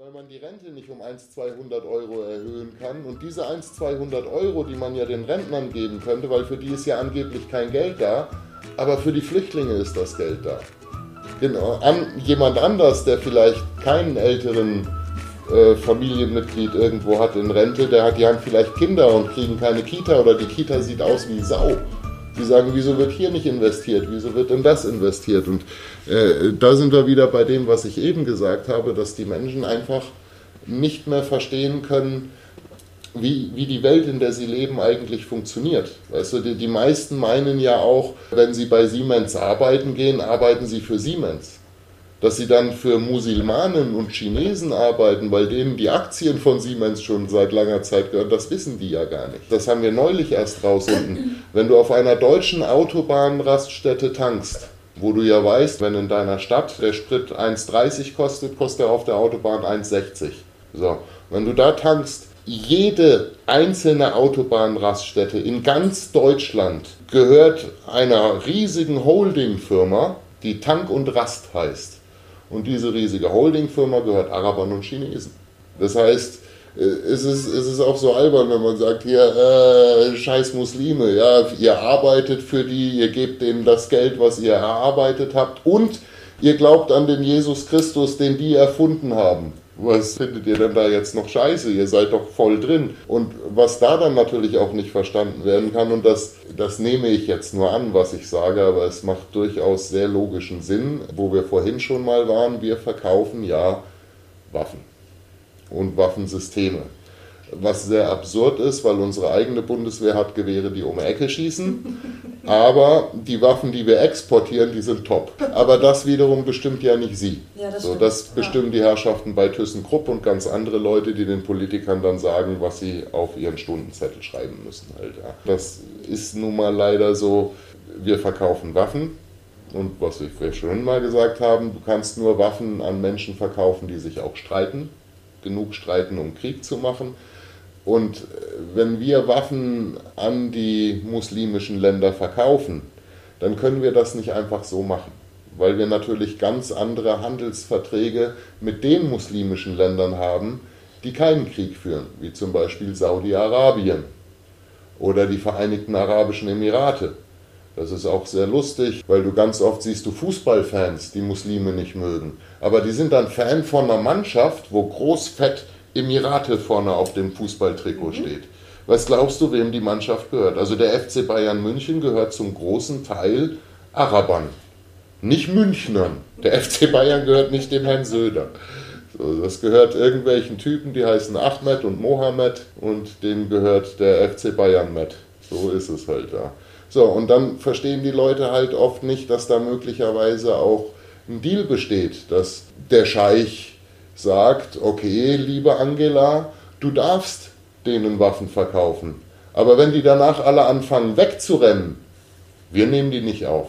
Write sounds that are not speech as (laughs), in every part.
weil man die Rente nicht um 1, 200 Euro erhöhen kann. Und diese 1, 200 Euro, die man ja den Rentnern geben könnte, weil für die ist ja angeblich kein Geld da, aber für die Flüchtlinge ist das Geld da. Genau, an, jemand anders, der vielleicht keinen älteren äh, Familienmitglied irgendwo hat in Rente, der hat, die haben vielleicht Kinder und kriegen keine Kita oder die Kita sieht aus wie Sau. Die sagen, wieso wird hier nicht investiert, wieso wird in das investiert? Und äh, da sind wir wieder bei dem, was ich eben gesagt habe, dass die Menschen einfach nicht mehr verstehen können, wie, wie die Welt, in der sie leben, eigentlich funktioniert. Weißt du, die, die meisten meinen ja auch, wenn sie bei Siemens arbeiten gehen, arbeiten sie für Siemens dass sie dann für Musilmanen und Chinesen arbeiten, weil denen die Aktien von Siemens schon seit langer Zeit gehören, das wissen die ja gar nicht. Das haben wir neulich erst rausgefunden. (clears throat) Wenn du auf einer deutschen Autobahnraststätte tankst, wo du ja weißt, wenn in deiner Stadt der Sprit 1,30 kostet, kostet er auf der Autobahn 1,60. So, wenn du da tankst, jede einzelne Autobahnraststätte in ganz Deutschland gehört einer riesigen Holdingfirma, die Tank und Rast heißt. Und diese riesige Holdingfirma gehört Arabern und Chinesen. Das heißt, äh, es ist, es ist auch so albern, wenn man sagt, hier, äh, scheiß Muslime, ja, ihr arbeitet für die, ihr gebt denen das Geld, was ihr erarbeitet habt und ihr glaubt an den Jesus Christus, den die erfunden haben was findet ihr denn da jetzt noch scheiße? Ihr seid doch voll drin. Und was da dann natürlich auch nicht verstanden werden kann, und das, das nehme ich jetzt nur an, was ich sage, aber es macht durchaus sehr logischen Sinn, wo wir vorhin schon mal waren, wir verkaufen ja Waffen und Waffensysteme was sehr absurd ist, weil unsere eigene Bundeswehr hat Gewehre, die um die Ecke schießen. Aber die Waffen, die wir exportieren, die sind top. Aber das wiederum bestimmt ja nicht sie. Ja, das, so, das bestimmen ja. die Herrschaften bei ThyssenKrupp und ganz andere Leute, die den Politikern dann sagen, was sie auf ihren Stundenzettel schreiben müssen. Halt, ja. Das ist nun mal leider so, wir verkaufen Waffen. Und was wir schon mal gesagt haben, du kannst nur Waffen an Menschen verkaufen, die sich auch streiten. Genug streiten, um Krieg zu machen. Und äh, wenn wir Waffen an die muslimischen Länder verkaufen, dann können wir das nicht einfach so machen, weil wir natürlich ganz andere Handelsverträge mit den muslimischen Ländern haben, die keinen Krieg führen, wie zum Beispiel Saudi-Arabien oder die Vereinigten Arabischen Emirate. Das ist auch sehr lustig, weil du ganz oft siehst du Fußballfans, die Muslime nicht mögen. Aber die sind dann Fan von einer Mannschaft, wo großfett Emirate vorne auf dem Fußballtrikot mhm. steht. Was glaubst du, wem die Mannschaft gehört? Also der FC Bayern München gehört zum großen Teil Arabern, nicht Münchnern. Der FC Bayern gehört nicht dem Herrn Söder. So, das gehört irgendwelchen Typen, die heißen Ahmed und Mohammed und dem gehört der FC Bayern mit. So ist es halt da. So, und dann verstehen die Leute halt oft nicht, dass da möglicherweise auch ein Deal besteht, dass der Scheich sagt, okay, liebe Angela, du darfst denen Waffen verkaufen. Aber wenn die danach alle anfangen wegzurennen, wir nehmen die nicht auf.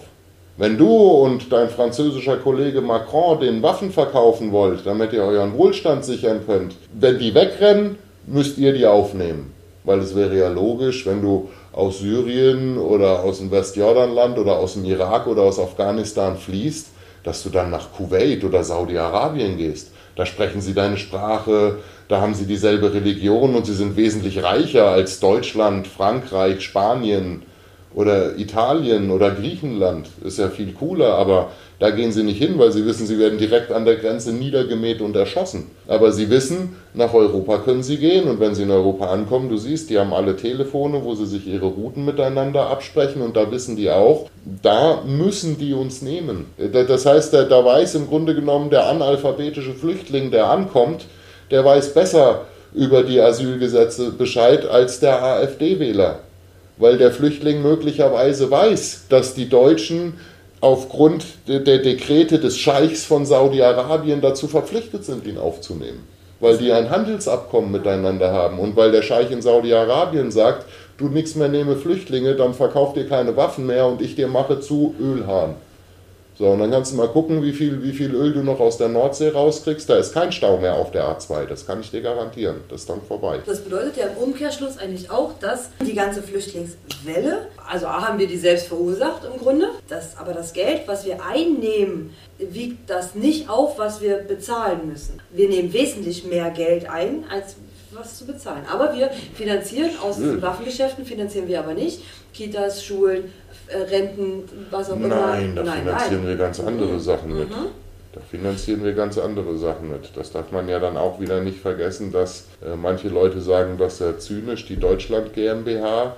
Wenn du und dein französischer Kollege Macron den Waffen verkaufen wollt, damit ihr euren Wohlstand sichern könnt, wenn die wegrennen, müsst ihr die aufnehmen. Weil es wäre ja logisch, wenn du aus Syrien oder aus dem Westjordanland oder aus dem Irak oder aus Afghanistan fließt, dass du dann nach Kuwait oder Saudi-Arabien gehst da sprechen sie deine Sprache, da haben sie dieselbe Religion und sie sind wesentlich reicher als Deutschland, Frankreich, Spanien oder Italien oder Griechenland. Ist ja viel cooler, aber da gehen sie nicht hin, weil sie wissen, sie werden direkt an der Grenze niedergemäht und erschossen. Aber sie wissen, nach Europa können sie gehen und wenn sie in Europa ankommen, du siehst, die haben alle Telefone, wo sie sich ihre Routen miteinander absprechen und da wissen die auch, da müssen die uns nehmen. Das heißt, da weiß im Grunde genommen der analphabetische Flüchtling, der ankommt, der weiß besser über die Asylgesetze Bescheid als der AfD-Wähler. Weil der Flüchtling möglicherweise weiß, dass die Deutschen aufgrund der Dekrete des Scheichs von Saudi-Arabien dazu verpflichtet sind, ihn aufzunehmen. Weil die ein Handelsabkommen miteinander haben und weil der Scheich in Saudi-Arabien sagt, du nichts mehr nehme Flüchtlinge, dann verkauf dir keine Waffen mehr und ich dir mache zu Ölhahn. So, und dann kannst du mal gucken, wie viel, wie viel Öl du noch aus der Nordsee rauskriegst. Da ist kein Stau mehr auf der A2, das kann ich dir garantieren. Das ist dann vorbei. Das bedeutet ja im Umkehrschluss eigentlich auch, dass die ganze Flüchtlingswelle, also A haben wir die selbst verursacht im Grunde, das, aber das Geld, was wir einnehmen, wiegt das nicht auf, was wir bezahlen müssen. Wir nehmen wesentlich mehr Geld ein, als was zu bezahlen. Aber wir finanzieren aus hm. den Waffengeschäften, finanzieren wir aber nicht. Kitas, Schulen, äh, Renten, was auch immer. Nein, da nein, finanzieren nein. wir ganz andere mhm. Sachen mit. Mhm. Da finanzieren wir ganz andere Sachen mit. Das darf man ja dann auch wieder nicht vergessen, dass äh, manche Leute sagen, dass er zynisch die Deutschland GmbH,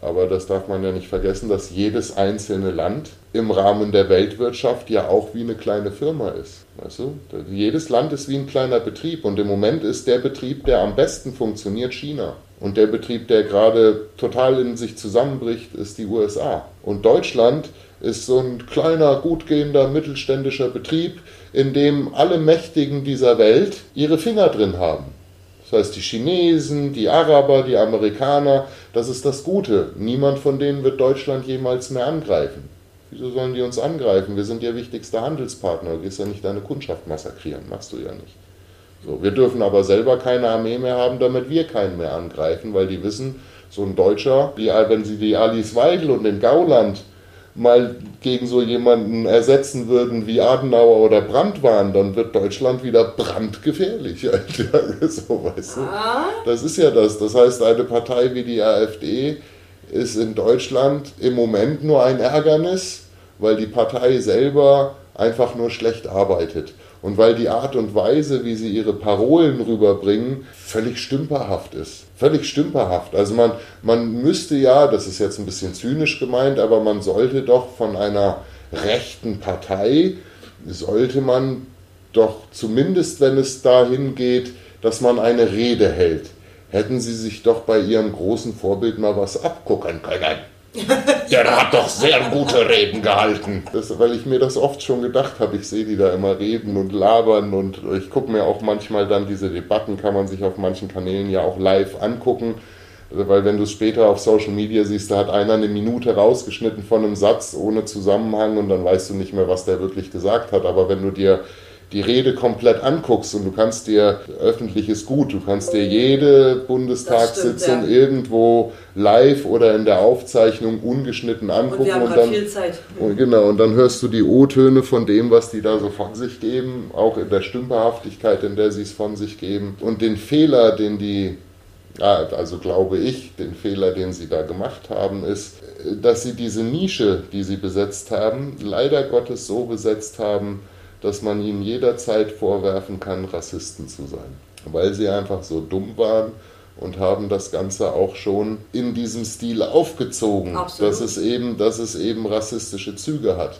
aber das darf man ja nicht vergessen, dass jedes einzelne Land im Rahmen der Weltwirtschaft ja auch wie eine kleine Firma ist. Weißt du? Jedes Land ist wie ein kleiner Betrieb und im Moment ist der Betrieb, der am besten funktioniert, China. Und der Betrieb, der gerade total in sich zusammenbricht, ist die USA. Und Deutschland ist so ein kleiner, gut gehender, mittelständischer Betrieb, in dem alle Mächtigen dieser Welt ihre Finger drin haben. Das heißt, die Chinesen, die Araber, die Amerikaner, das ist das Gute. Niemand von denen wird Deutschland jemals mehr angreifen. Wieso sollen die uns angreifen? Wir sind ihr wichtigster Handelspartner. Du gehst ja nicht deine Kundschaft massakrieren. Machst du ja nicht. So, wir dürfen aber selber keine Armee mehr haben, damit wir keinen mehr angreifen, weil die wissen, so ein Deutscher, die, wenn sie die Alice Weigel und den Gauland mal gegen so jemanden ersetzen würden wie Adenauer oder Brandt waren, dann wird Deutschland wieder brandgefährlich. (laughs) So, weißt du? Ah. Das ist ja das. Das heißt, eine Partei wie die AfD ist in Deutschland im Moment nur ein Ärgernis, weil die Partei selber einfach nur schlecht arbeitet und weil die Art und Weise, wie sie ihre Parolen rüberbringen, völlig stümperhaft ist. Völlig stümperhaft. Also man, man müsste ja, das ist jetzt ein bisschen zynisch gemeint, aber man sollte doch von einer rechten Partei, sollte man doch zumindest, wenn es dahin geht, dass man eine Rede hält, hätten sie sich doch bei ihrem großen Vorbild mal was abgucken können. (laughs) Der hat doch sehr gute Reden gehalten. Das, weil ich mir das oft schon gedacht habe. Ich sehe die da immer reden und labern und ich gucke mir auch manchmal dann diese Debatten, kann man sich auf manchen Kanälen ja auch live angucken. Also, weil wenn du es später auf Social Media siehst, da hat einer eine Minute rausgeschnitten von einem Satz ohne Zusammenhang und dann weißt du nicht mehr, was der wirklich gesagt hat. Aber wenn du dir die Rede komplett anguckst und du kannst dir öffentliches Gut, du kannst dir jede Bundestagssitzung ja. irgendwo live oder in der Aufzeichnung ungeschnitten angucken und, wir haben und dann viel Zeit. Und genau und dann hörst du die O-Töne von dem, was die da so von sich geben, auch in der Stümperhaftigkeit, in der sie es von sich geben und den Fehler, den die also glaube ich, den Fehler, den sie da gemacht haben, ist, dass sie diese Nische, die sie besetzt haben, leider Gottes so besetzt haben, dass man ihnen jederzeit vorwerfen kann, Rassisten zu sein. Weil sie einfach so dumm waren und haben das Ganze auch schon in diesem Stil aufgezogen, dass es, eben, dass es eben rassistische Züge hat.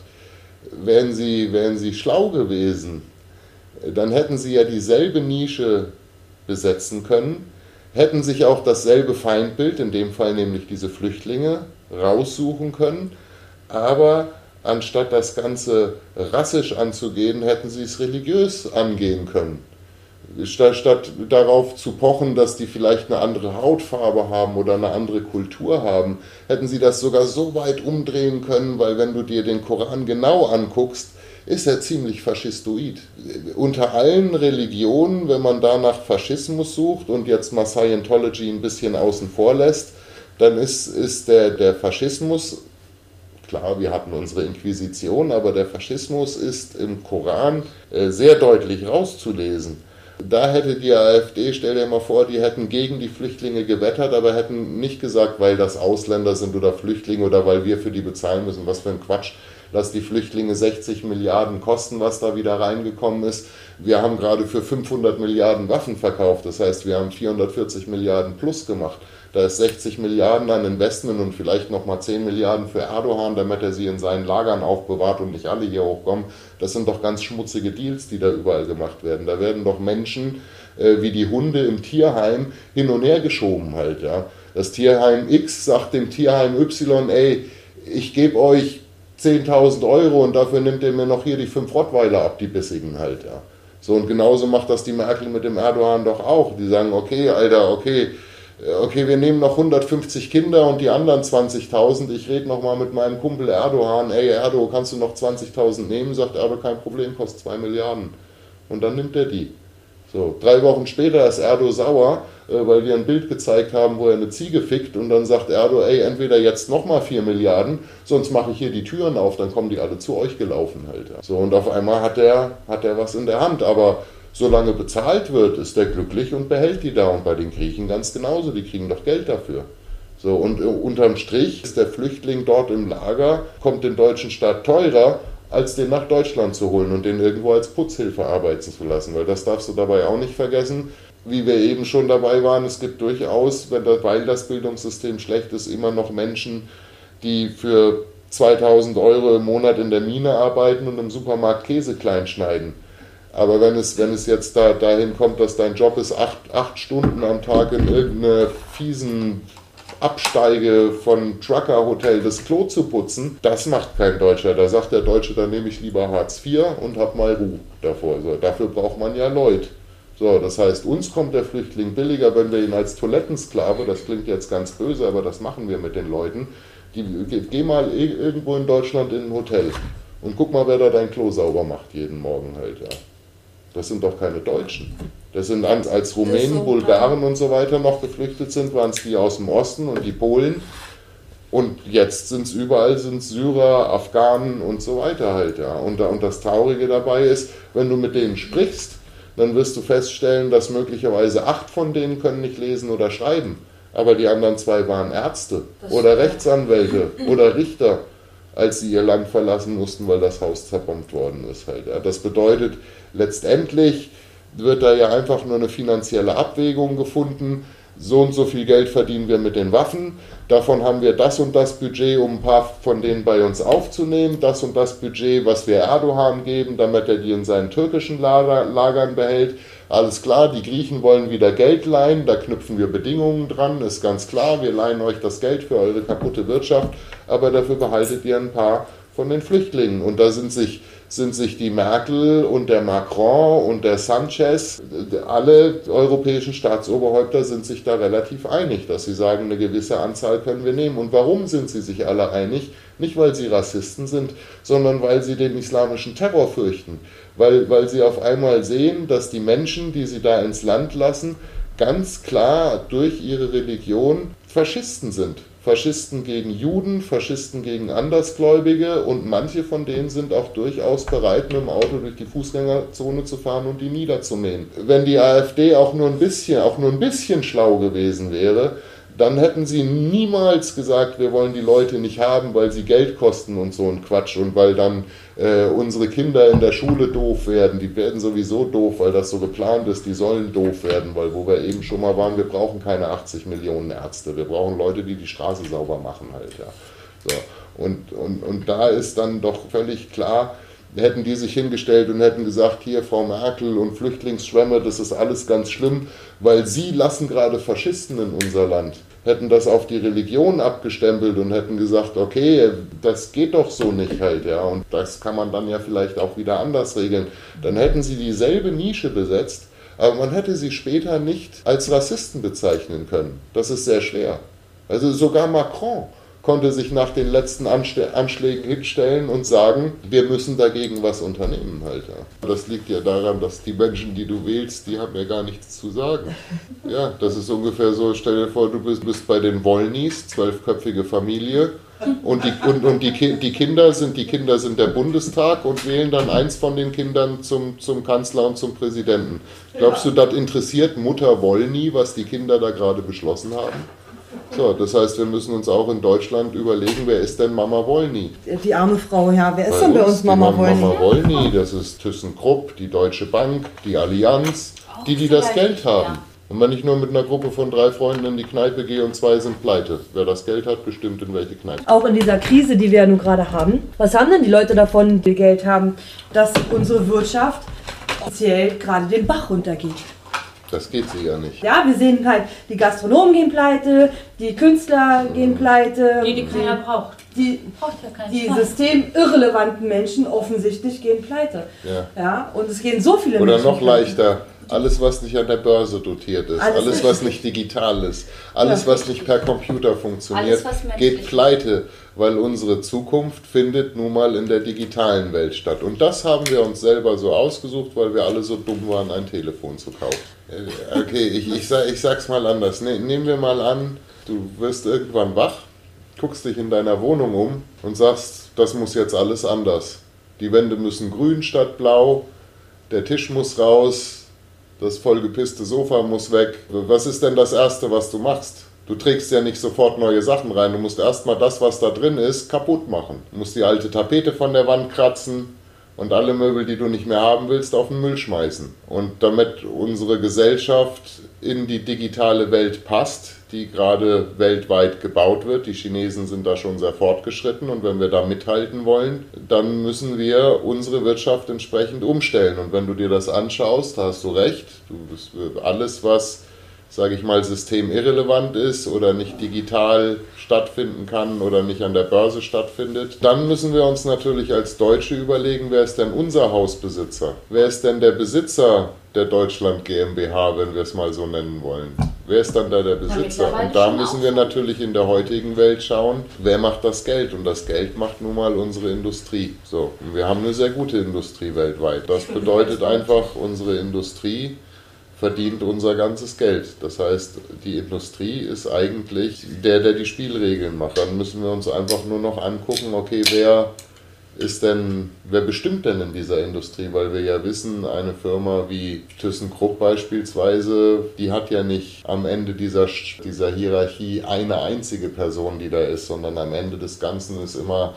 Wären sie, wären sie schlau gewesen, dann hätten sie ja dieselbe Nische besetzen können, hätten sich auch dasselbe Feindbild, in dem Fall nämlich diese Flüchtlinge, raussuchen können, aber anstatt das Ganze rassisch anzugehen, hätten sie es religiös angehen können. Statt, darauf zu pochen, dass die vielleicht eine andere Hautfarbe haben oder eine andere Kultur haben, hätten sie das sogar so weit umdrehen können, weil wenn du dir den Koran genau anguckst, ist er ziemlich faschistoid. Unter allen Religionen, wenn man da nach Faschismus sucht und jetzt mal Scientology ein bisschen außen vor lässt, dann ist, ist der, der Faschismus Klar, wir hatten unsere Inquisition, aber der Faschismus ist im Koran äh, sehr deutlich rauszulesen. Da hätte die AfD, stell dir mal vor, die hätten gegen die Flüchtlinge gewettert, aber hätten nicht gesagt, weil das Ausländer sind oder Flüchtlinge oder weil wir für die bezahlen müssen. Was für ein Quatsch. Lass die Flüchtlinge 60 Milliarden kosten, was da wieder reingekommen ist. Wir haben gerade für 500 Milliarden Waffen verkauft. Das heißt, wir haben 440 Milliarden plus gemacht. Da ist 60 Milliarden an Investment und vielleicht nochmal 10 Milliarden für Erdogan, damit er sie in seinen Lagern aufbewahrt und nicht alle hier hochkommen. Das sind doch ganz schmutzige Deals, die da überall gemacht werden. Da werden doch Menschen äh, wie die Hunde im Tierheim hin und her geschoben halt. Ja. Das Tierheim X sagt dem Tierheim Y, ey, ich gebe euch 10.000 Euro und dafür nimmt ihr mir noch hier die fünf Rottweiler ab, die bissigen halt. Ja. So und genauso macht das die Merkel mit dem Erdogan doch auch. Die sagen, okay, Alter, okay, okay, wir nehmen noch 150 Kinder und die anderen 20.000. Ich rede nochmal mit meinem Kumpel Erdogan. Ey, Erdo, kannst du noch 20.000 nehmen? Sagt Erdo, kein Problem, kostet 2 Milliarden. Und dann nimmt er die. So, drei Wochen später ist Erdo sauer, äh, weil wir ein Bild gezeigt haben, wo er eine Ziege fickt und dann sagt Erdo, ey, entweder jetzt nochmal 4 Milliarden, sonst mache ich hier die Türen auf, dann kommen die alle zu euch gelaufen halt. So, und auf einmal hat er, hat er was in der Hand, aber solange bezahlt wird, ist er glücklich und behält die da. Und bei den Griechen ganz genauso, die kriegen doch Geld dafür. So, und äh, unterm Strich ist der Flüchtling dort im Lager, kommt den deutschen Staat teurer, als den nach Deutschland zu holen und den irgendwo als Putzhilfe arbeiten zu lassen. Weil das darfst du dabei auch nicht vergessen. Wie wir eben schon dabei waren, es gibt durchaus, weil das Bildungssystem schlecht ist, immer noch Menschen, die für 2000 Euro im Monat in der Mine arbeiten und im Supermarkt Käse klein schneiden. Aber wenn es, wenn es jetzt da, dahin kommt, dass dein Job ist, acht, acht Stunden am Tag in irgendeiner fiesen Absteige von Trucker-Hotel das Klo zu putzen, das macht kein Deutscher. Da sagt der Deutsche, dann nehme ich lieber Hartz IV und hab mal Ruhe davor. So, dafür braucht man ja Leute. So, das heißt, uns kommt der Flüchtling billiger, wenn wir ihn als Toilettensklave, das klingt jetzt ganz böse, aber das machen wir mit den Leuten. Die, geh mal irgendwo in Deutschland in ein Hotel und guck mal, wer da dein Klo sauber macht jeden Morgen halt, ja. Das sind doch keine Deutschen. Das sind als Rumänen, so Bulgaren und so weiter noch geflüchtet sind, waren es die aus dem Osten und die Polen. Und jetzt sind es überall sind Syrer, Afghanen und so weiter halt, ja. Und, und das Traurige dabei ist, wenn du mit denen sprichst, dann wirst du feststellen, dass möglicherweise acht von denen können nicht lesen oder schreiben. Aber die anderen zwei waren Ärzte das oder Rechtsanwälte (laughs) oder Richter, als sie ihr Land verlassen mussten, weil das Haus zerbombt worden ist halt. Das bedeutet, letztendlich wird da ja einfach nur eine finanzielle Abwägung gefunden. So und so viel Geld verdienen wir mit den Waffen. Davon haben wir das und das Budget, um ein paar von denen bei uns aufzunehmen. Das und das Budget, was wir Erdogan geben, damit er die in seinen türkischen Lager, Lagern behält. Alles klar, die Griechen wollen wieder Geld leihen. Da knüpfen wir Bedingungen dran. Ist ganz klar, wir leihen euch das Geld für eure kaputte Wirtschaft. Aber dafür behaltet ihr ein paar von den Flüchtlingen. Und da sind sich sind sich die Merkel und der Macron und der Sanchez, alle europäischen Staatsoberhäupter sind sich da relativ einig, dass sie sagen, eine gewisse Anzahl können wir nehmen. Und warum sind sie sich alle einig? Nicht, weil sie Rassisten sind, sondern weil sie den islamischen Terror fürchten. Weil, weil sie auf einmal sehen, dass die Menschen, die sie da ins Land lassen, ganz klar durch ihre Religion Faschisten sind. Faschisten gegen Juden, Faschisten gegen Andersgläubige und manche von denen sind auch durchaus bereit, mit dem Auto durch die Fußgängerzone zu fahren und die niederzumähen. Wenn die AfD auch nur ein bisschen, auch nur ein bisschen schlau gewesen wäre, dann hätten sie niemals gesagt, wir wollen die Leute nicht haben, weil sie Geld kosten und so ein Quatsch und weil dann äh, unsere Kinder in der Schule doof werden. Die werden sowieso doof, weil das so geplant ist. Die sollen doof werden, weil wo wir eben schon mal waren, wir brauchen keine 80 Millionen Ärzte. Wir brauchen Leute, die die Straße sauber machen halt. Ja. So. Und, und, und da ist dann doch völlig klar, hätten die sich hingestellt und hätten gesagt, hier Frau Merkel und Flüchtlingsschwämme, das ist alles ganz schlimm, weil sie lassen gerade Faschisten in unser Land. Hätten das auf die Religion abgestempelt und hätten gesagt, okay, das geht doch so nicht halt, ja, und das kann man dann ja vielleicht auch wieder anders regeln. Dann hätten sie dieselbe Nische besetzt, aber man hätte sie später nicht als Rassisten bezeichnen können. Das ist sehr schwer. Also sogar Macron konnte sich nach den letzten Anschlägen hinstellen und sagen, wir müssen dagegen was unternehmen halt. Das liegt ja daran, dass die Menschen, die du wählst, die haben ja gar nichts zu sagen. (laughs) Ja, das ist ungefähr so, stell dir vor, du bist, bist bei den Wollnies, zwölfköpfige Familie, und, die, und, und die, die, Kinder sind, die Kinder sind der Bundestag und wählen dann eins von den Kindern zum, zum Kanzler und zum Präsidenten. Glaubst du, das interessiert Mutter Wollny, was die Kinder da gerade beschlossen haben? So, das heißt, wir müssen uns auch in Deutschland überlegen, wer ist denn Mama Wollny? Die arme Frau, ja. Wer ist bei denn bei uns Mama Wollny? Mama Wollny, das ist ThyssenKrupp, die Deutsche Bank, die Allianz, die, die das Geld haben. Und wenn ich nur mit einer Gruppe von drei Freunden in die Kneipe gehe und zwei sind pleite, wer das Geld hat, bestimmt in welche Kneipe. Auch in dieser Krise, die wir ja nun gerade haben, was haben denn die Leute davon, die Geld haben, dass unsere Wirtschaft offiziell gerade den Bach runtergeht? Das geht sie ja nicht. Ja, wir sehen halt, die Gastronomen gehen pleite, die Künstler mhm. gehen pleite. Die, die keiner braucht. Die, braucht ja keinen die systemirrelevanten Menschen offensichtlich gehen pleite. Ja. ja. Und es gehen so viele Oder Menschen. Oder noch leichter, Alles, was nicht an der Börse dotiert ist, alles, alles was nicht digital ist, alles, was nicht per Computer funktioniert, geht pleite, weil unsere Zukunft findet nun mal in der digitalen Welt statt. Und das haben wir uns selber so ausgesucht, weil wir alle so dumm waren, ein Telefon zu kaufen. Äh, okay, ich, ich, sag, ich sag's mal anders. Ne, nehmen wir mal an, du wirst irgendwann wach, guckst dich in deiner Wohnung um und sagst, das muss jetzt alles anders. Die Wände müssen grün statt blau, der Tisch muss raus, das vollgepisste Sofa muss weg. Was ist denn das Erste, was du machst? Du trägst ja nicht sofort neue Sachen rein. Du musst erstmal das, was da drin ist, kaputt machen. Du musst die alte Tapete von der Wand kratzen und alle Möbel, die du nicht mehr haben willst, auf den Müll schmeißen. Und damit unsere Gesellschaft in die digitale Welt passt, die gerade weltweit gebaut wird. Die Chinesen sind da schon sehr fortgeschritten und wenn wir da mithalten wollen, dann müssen wir unsere Wirtschaft entsprechend umstellen. Und wenn du dir das anschaust, da hast du recht, du, alles, was sage ich mal, systemirrelevant ist oder nicht digital stattfinden kann oder nicht an der Börse stattfindet, dann müssen wir uns natürlich als Deutsche überlegen, wer ist denn unser Hausbesitzer? Wer ist denn der Besitzer der Deutschland GmbH, wenn wir es mal so nennen wollen? Wer ist dann da der Besitzer? Und da müssen wir natürlich in der heutigen Welt schauen, wer macht das Geld? Und das Geld macht nun mal unsere Industrie. So, und wir haben eine sehr gute Industrie weltweit. Das bedeutet einfach, unsere Industrie verdient unser ganzes Geld. Das heißt, die Industrie ist eigentlich der, der die Spielregeln macht. Dann müssen wir uns einfach nur noch angucken, okay, wer ist denn, wer bestimmt denn in dieser Industrie? Weil wir ja wissen, eine Firma wie ThyssenKrupp beispielsweise, die hat ja nicht am Ende dieser, dieser Hierarchie eine einzige Person, die da ist, sondern am Ende des Ganzen ist immer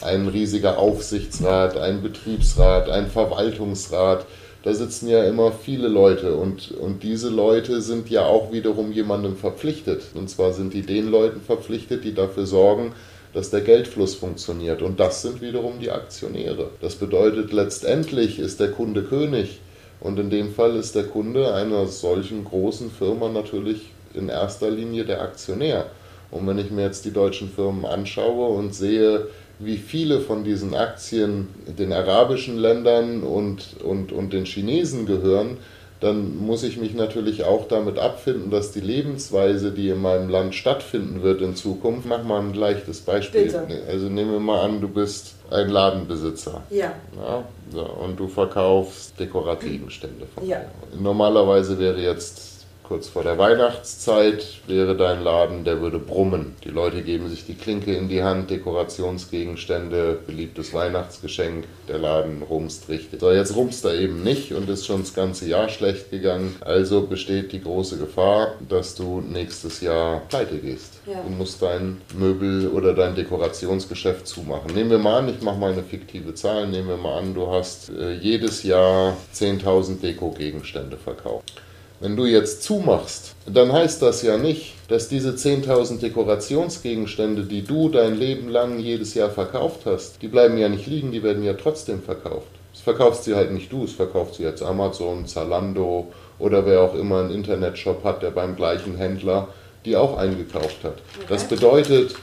ein riesiger Aufsichtsrat, ein Betriebsrat, ein Verwaltungsrat da sitzen ja immer viele Leute und, und diese Leute sind ja auch wiederum jemandem verpflichtet. Und zwar sind die den Leuten verpflichtet, die dafür sorgen, dass der Geldfluss funktioniert. Und das sind wiederum die Aktionäre. Das bedeutet, letztendlich ist der Kunde König. Und in dem Fall ist der Kunde einer solchen großen Firma natürlich in erster Linie der Aktionär. Und wenn ich mir jetzt die deutschen Firmen anschaue und sehe, wie viele von diesen Aktien den arabischen Ländern und, und, und den Chinesen gehören, dann muss ich mich natürlich auch damit abfinden, dass die Lebensweise, die in meinem Land stattfinden wird in Zukunft, mach mal ein leichtes Beispiel. Bitte. Also nehmen wir mal an, du bist ein Ladenbesitzer. Ja. ja so, und du verkaufst Dekorativgegenstände. Ja. Normalerweise wäre jetzt kurz vor der Weihnachtszeit wäre dein Laden, der würde brummen. Die Leute geben sich die Klinke in die Hand, Dekorationsgegenstände, beliebtes Weihnachtsgeschenk, der Laden rumst richtig. So, jetzt rumst er eben nicht und ist schon das ganze Jahr schlecht gegangen. Also besteht die große Gefahr, dass du nächstes Jahr pleite gehst. Ja. Du musst dein Möbel oder dein Dekorationsgeschäft zumachen. Nehmen wir mal an, ich mache mal eine fiktive Zahl, nehmen wir mal an, du hast äh, jedes Jahr 10.000 Deko-Gegenstände verkauft. Wenn du jetzt zumachst, dann heißt das ja nicht, dass diese 10.000 Dekorationsgegenstände, die du dein Leben lang jedes Jahr verkauft hast, die bleiben ja nicht liegen, die werden ja trotzdem verkauft. Es verkaufst sie halt nicht du, es verkauft sie jetzt Amazon, Zalando oder wer auch immer einen Internetshop hat, der beim gleichen Händler die auch eingekauft hat. Das bedeutet,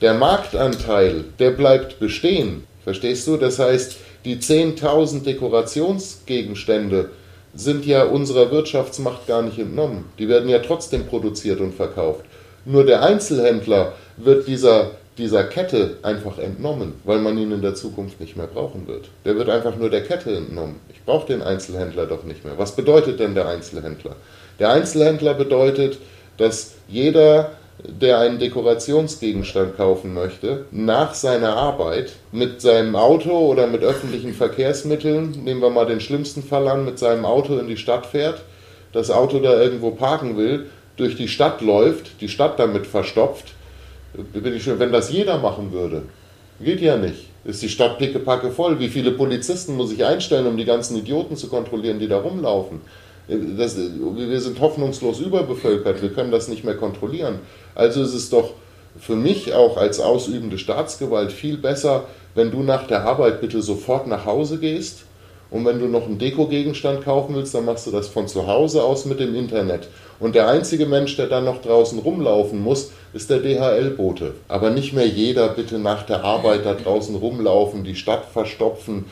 der Marktanteil, der bleibt bestehen. Verstehst du? Das heißt, die 10.000 Dekorationsgegenstände, sind ja unserer Wirtschaftsmacht gar nicht entnommen. Die werden ja trotzdem produziert und verkauft. Nur der Einzelhändler wird dieser, dieser Kette einfach entnommen, weil man ihn in der Zukunft nicht mehr brauchen wird. Der wird einfach nur der Kette entnommen. Ich brauche den Einzelhändler doch nicht mehr. Was bedeutet denn der Einzelhändler? Der Einzelhändler bedeutet, dass jeder der einen Dekorationsgegenstand kaufen möchte, nach seiner Arbeit mit seinem Auto oder mit öffentlichen Verkehrsmitteln, nehmen wir mal den schlimmsten Fall an, mit seinem Auto in die Stadt fährt, das Auto da irgendwo parken will, durch die Stadt läuft, die Stadt damit verstopft, wenn das jeder machen würde, geht ja nicht. Ist die Stadt pickepacke voll? Wie viele Polizisten muss ich einstellen, um die ganzen Idioten zu kontrollieren, die da rumlaufen? Das, wir sind hoffnungslos überbevölkert, wir können das nicht mehr kontrollieren. Also ist es doch für mich auch als ausübende Staatsgewalt viel besser, wenn du nach der Arbeit bitte sofort nach Hause gehst und wenn du noch einen Dekogegenstand kaufen willst, dann machst du das von zu Hause aus mit dem Internet. Und der einzige Mensch, der dann noch draußen rumlaufen muss, ist der DHL-Bote. Aber nicht mehr jeder bitte nach der Arbeit da draußen rumlaufen, die Stadt verstopfen,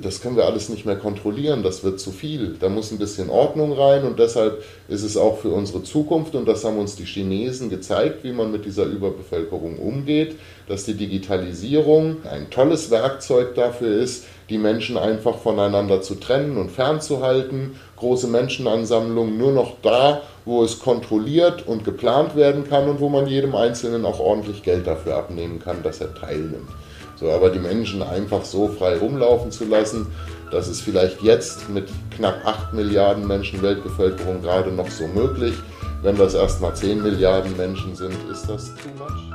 das können wir alles nicht mehr kontrollieren, das wird zu viel. Da muss ein bisschen Ordnung rein und deshalb ist es auch für unsere Zukunft, und das haben uns die Chinesen gezeigt, wie man mit dieser Überbevölkerung umgeht, dass die Digitalisierung ein tolles Werkzeug dafür ist, die Menschen einfach voneinander zu trennen und fernzuhalten. Große Menschenansammlungen nur noch da, wo es kontrolliert und geplant werden kann und wo man jedem Einzelnen auch ordentlich Geld dafür abnehmen kann, dass er teilnimmt. So, aber die Menschen einfach so frei rumlaufen zu lassen, das ist vielleicht jetzt mit knapp 8 Milliarden Menschen Weltbevölkerung gerade noch so möglich. Wenn das erst mal 10 Milliarden Menschen sind, ist das too much?